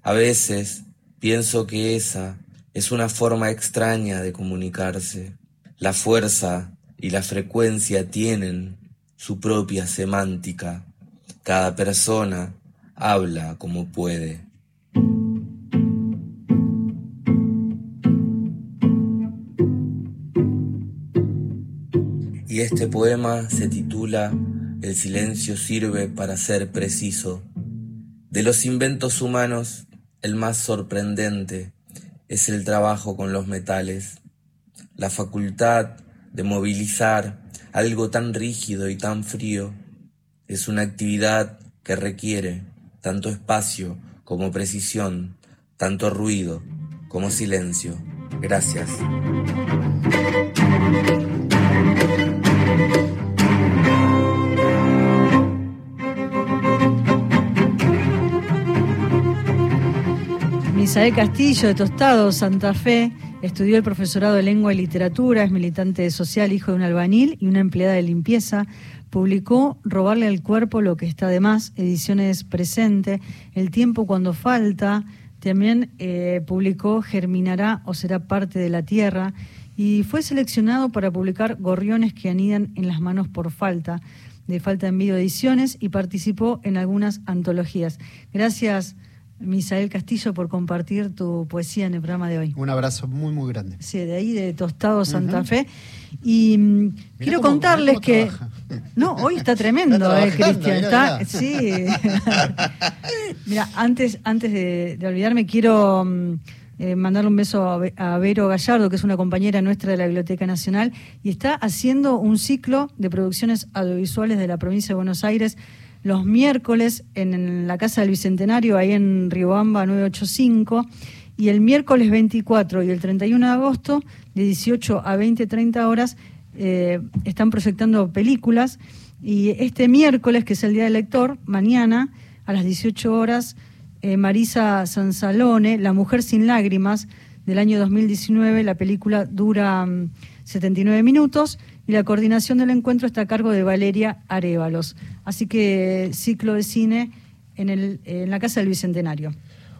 A veces pienso que esa es una forma extraña de comunicarse. La fuerza y la frecuencia tienen su propia semántica. Cada persona habla como puede. Y este poema se titula El silencio sirve para ser preciso. De los inventos humanos, el más sorprendente es el trabajo con los metales, la facultad de movilizar algo tan rígido y tan frío. Es una actividad que requiere tanto espacio como precisión, tanto ruido como silencio. Gracias. Misael Castillo, de Tostado, Santa Fe, estudió el profesorado de Lengua y Literatura, es militante social, hijo de un albanil y una empleada de limpieza. Publicó Robarle al cuerpo lo que está de más, ediciones presente, El tiempo cuando falta. También eh, publicó Germinará o será parte de la tierra y fue seleccionado para publicar Gorriones que anidan en las manos por falta, de Falta en Video Ediciones y participó en algunas antologías. Gracias. Misael Castillo, por compartir tu poesía en el programa de hoy. Un abrazo muy, muy grande. Sí, de ahí de Tostado Santa Fe. Y mm, quiero contarles que. No, hoy está tremendo, [laughs] eh, Cristian. Está, sí. [laughs] mira, antes, antes de, olvidarme, quiero. Mm, eh, mandarle un beso a, a, Vero Gallardo, que es una compañera nuestra de la Biblioteca Nacional, y está haciendo un ciclo de producciones audiovisuales de la provincia de Buenos Aires los miércoles en, la Casa del Bicentenario, ahí en Riobamba 985, y el miércoles 24 y el 31 de agosto, de 18 a 20, 30 horas, eh, están proyectando películas. Y este miércoles, que es el Día del Lector, mañana, a las 18 horas, eh, Marisa Sansalone, La Mujer sin Lágrimas, del año 2019, la película dura 79 mm, minutos y la coordinación del encuentro está a cargo de Valeria Arevalos. Así que ciclo de cine en, el, en la Casa del Bicentenario.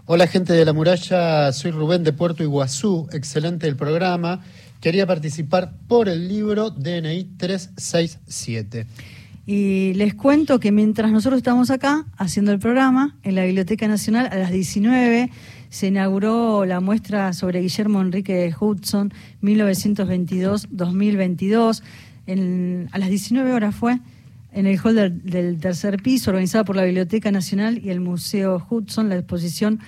Hola gente de la muralla, soy Rubén de Puerto Iguazú, excelente el programa. Quería participar por el libro DNI 367. Y les cuento que mientras nosotros estamos acá haciendo el programa en la Biblioteca Nacional a las 19 se inauguró la muestra sobre Guillermo Enrique Hudson 1922-2022. A las 19 horas fue en el hall del, tercer piso, organizada por la Biblioteca Nacional y el Museo Hudson. La exposición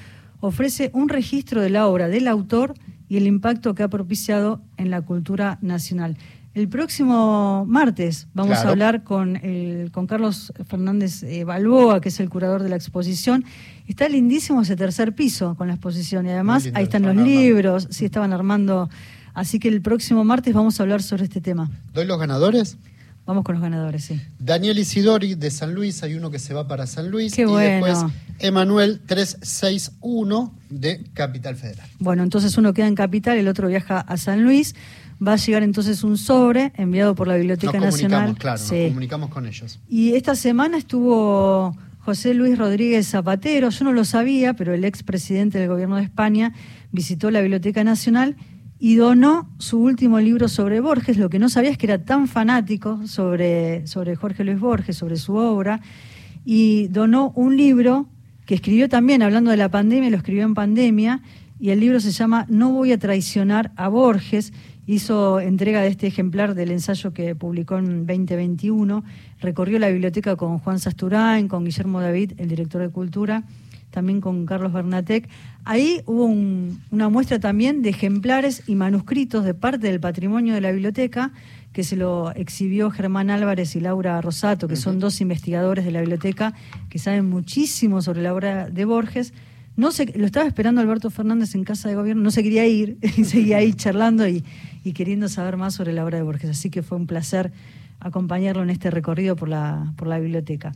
ofrece un registro de la obra del autor y el impacto que ha propiciado en la cultura nacional. El próximo martes vamos a hablar con, el, con Carlos Fernández eh, Balboa, que es el curador de la exposición. Está lindísimo ese tercer piso con la exposición y además ahí están los libros, sí estaban armando. Así que el próximo martes vamos a hablar sobre este tema. ¿Doy los ganadores? Vamos con los ganadores, sí. Daniel Isidori de San Luis, hay uno que se va para San Luis. Qué y bueno. después Emanuel 361 de Capital Federal. Bueno, entonces uno queda en Capital, el otro viaja a San Luis. Va a llegar entonces un sobre enviado por la Biblioteca nos Nacional. Claro, nos comunicamos con ellos. Y esta semana estuvo José Luis Rodríguez Zapatero, yo no lo sabía, pero el expresidente del gobierno de España visitó la Biblioteca Nacional y donó su último libro sobre Borges. Lo que no sabía es que era tan fanático sobre, sobre Jorge Luis Borges, sobre su obra, y donó un libro que escribió también, hablando de la pandemia, lo escribió en pandemia, y el libro se llama No voy a traicionar a Borges, hizo entrega de este ejemplar del ensayo que publicó en 2021, recorrió la biblioteca con Juan Sasturain, con Guillermo David, el director de Cultura, también con Carlos Bernatec. Ahí hubo una muestra también de ejemplares y manuscritos de parte del patrimonio de la biblioteca que se lo exhibió Germán Álvarez y Laura Rosato, que son dos investigadores de la biblioteca que saben muchísimo sobre la obra de Borges. No se, lo estaba esperando Alberto Fernández en casa de gobierno, no se quería ir, [laughs] y seguía ahí charlando y, queriendo saber más sobre la obra de Borges. Así que fue un placer acompañarlo en este recorrido por la, por la biblioteca.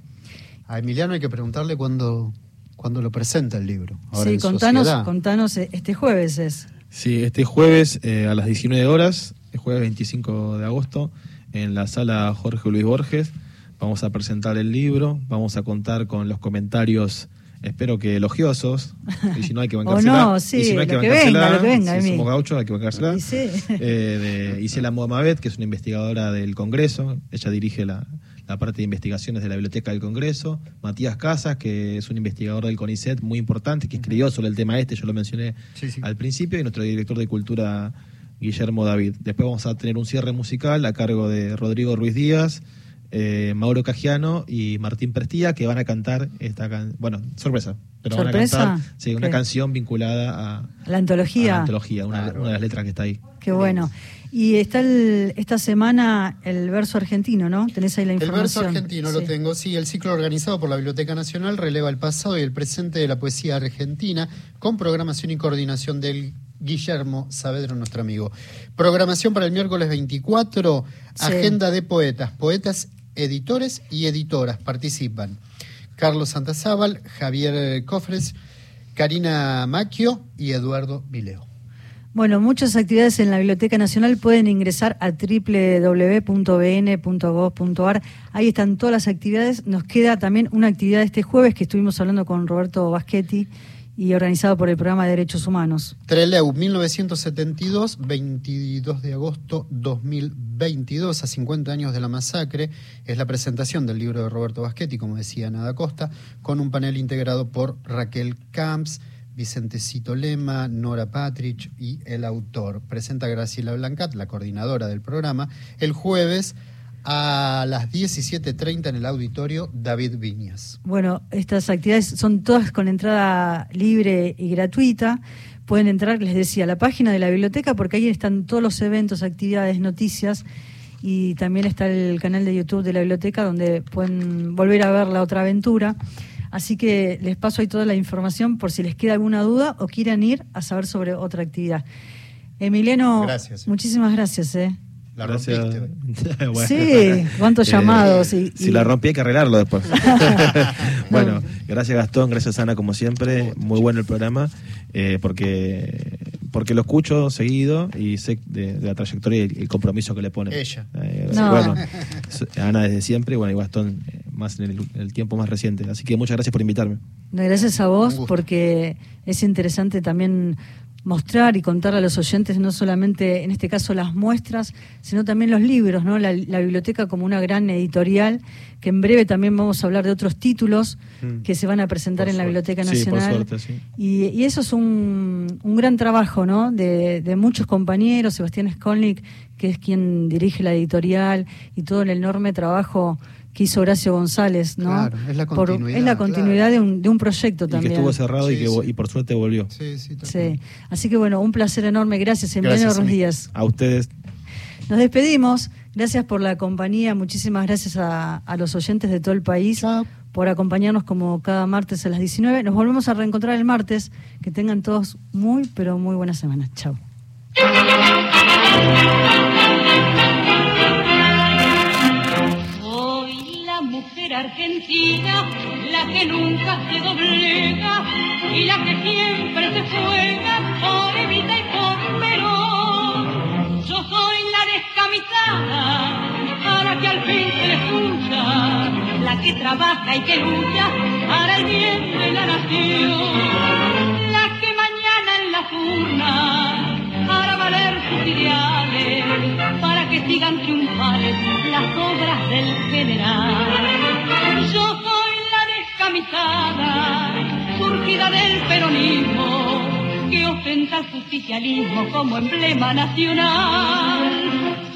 A Emiliano hay que preguntarle cuándo, cuándo lo presenta el libro. sí, contanos, contanos, eh, este jueves es. Sí, este jueves eh, a las 19 horas, el jueves 25 de agosto, en la sala Jorge Luis Borges, vamos a presentar el libro, vamos a contar con los comentarios, espero que elogiosos, y si no hay que [laughs] O bancársela. no, sí, y si no hay que bancársela, que venga, si somos gauchos hay que bancársela. Y sí. Eh, de Isela Mohamed, que es una investigadora del Congreso, ella dirige la, la parte de investigaciones de la Biblioteca del Congreso, Matías Casas, que es un investigador del CONICET muy importante, que escribió sobre el tema este, yo lo mencioné Sí, sí. al principio, y nuestro director de cultura, Guillermo David. Después vamos a tener un cierre musical a cargo de Rodrigo Ruiz Díaz, eh, Mauro Cagiano y Martín Prestía, que van a cantar esta can- bueno, sorpresa, pero ¿Sorpresa? van a cantar sí, una ¿Qué? canción vinculada a, La antología. a la antología, una, una de las letras que está ahí. Qué bueno. Y está el- esta semana el verso argentino, ¿no? Tenés ahí la El información. verso argentino lo tengo, sí, el ciclo organizado por la Biblioteca Nacional releva el pasado y el presente de la poesía argentina con programación y coordinación del Guillermo Saavedra, nuestro amigo. Programación para el miércoles 24, Sí. agenda de poetas, poetas, editores y editoras participan. Carlos Santazábal, Javier Cofres, Karina Macchio y Eduardo Vileo. Bueno, muchas actividades en la Biblioteca Nacional pueden ingresar a www.bn.gov.ar. Ahí están todas las actividades. Nos queda también una actividad este jueves que estuvimos hablando con Roberto Baschetti y organizado por el programa de Derechos Humanos. Treleu, 1972, 22 de agosto 2022, a 50 años de la masacre, es la presentación del libro de Roberto Baschetti, como decía Nada Costa, con un panel integrado por Raquel Camps, Vicentecito Lema, Nora Patrich y el autor. Presenta Graciela Blancat, la coordinadora del programa, el jueves a las 17.30 en el auditorio David Viñas. Bueno, estas actividades son todas con entrada libre y gratuita. Pueden entrar, les decía, a la página de la biblioteca porque ahí están todos los eventos, actividades, noticias y también está el canal de YouTube de la biblioteca donde pueden volver a ver la otra aventura. Así que les paso ahí toda la información por si les queda alguna duda o quieran ir a saber sobre otra actividad. Emiliano, Gracias. muchísimas gracias. ¿eh? La Gracias. rompiste. [laughs] Bueno. Sí, cuántos llamados y- si la rompí hay que arreglarlo después. [laughs] [laughs] bueno, gracias Gastón, gracias Ana como siempre, muy bueno el programa, eh, porque porque lo escucho seguido y sé de, de la trayectoria y el compromiso que le pone. Ella. Eh, No. Bueno, Ana desde siempre y bueno, y Gastón eh, más en el, tiempo más reciente. Así que muchas gracias por invitarme. No, Gracias a vos porque es interesante también mostrar y contar a los oyentes no solamente en este caso las muestras, sino también los libros, ¿no? La, la biblioteca como una gran editorial, que en breve también vamos a hablar de otros títulos Mm. que se van a presentar Por en la suerte. Biblioteca Sí, por Nacional. suerte, sí. y, y eso es un, un gran trabajo, ¿no? De, de muchos compañeros, Sebastián Skolnick, que es quien dirige la editorial, y todo el enorme trabajo que hizo Horacio González, ¿no? Claro, es la Por- continuidad, es la continuidad de, un, de un proyecto Y que también. estuvo cerrado y que vo- sí. y por suerte volvió. Sí, sí, Sí, así que bueno, un placer enorme. Gracias, Emiliano Gracias, Ruiz Emi. Díaz. A ustedes Nos despedimos. Gracias por la compañía. Muchísimas gracias a, a los oyentes de todo el país Chao. por acompañarnos como cada martes a las 19. Nos volvemos a reencontrar el martes. Que tengan todos muy, pero muy buena semana. Chao. Argentina, la que nunca se doblega y la que siempre se juega por Evita y por Perón. Yo soy la descamisada, a la que al fin se le escucha, la que trabaja y que lucha para el bien de la nación, la que mañana en las urnas hará valer sus ideales para que sigan triunfales las obras del general. Yo soy la descamisada, surgida del peronismo, que ostenta el justicialismo como emblema nacional.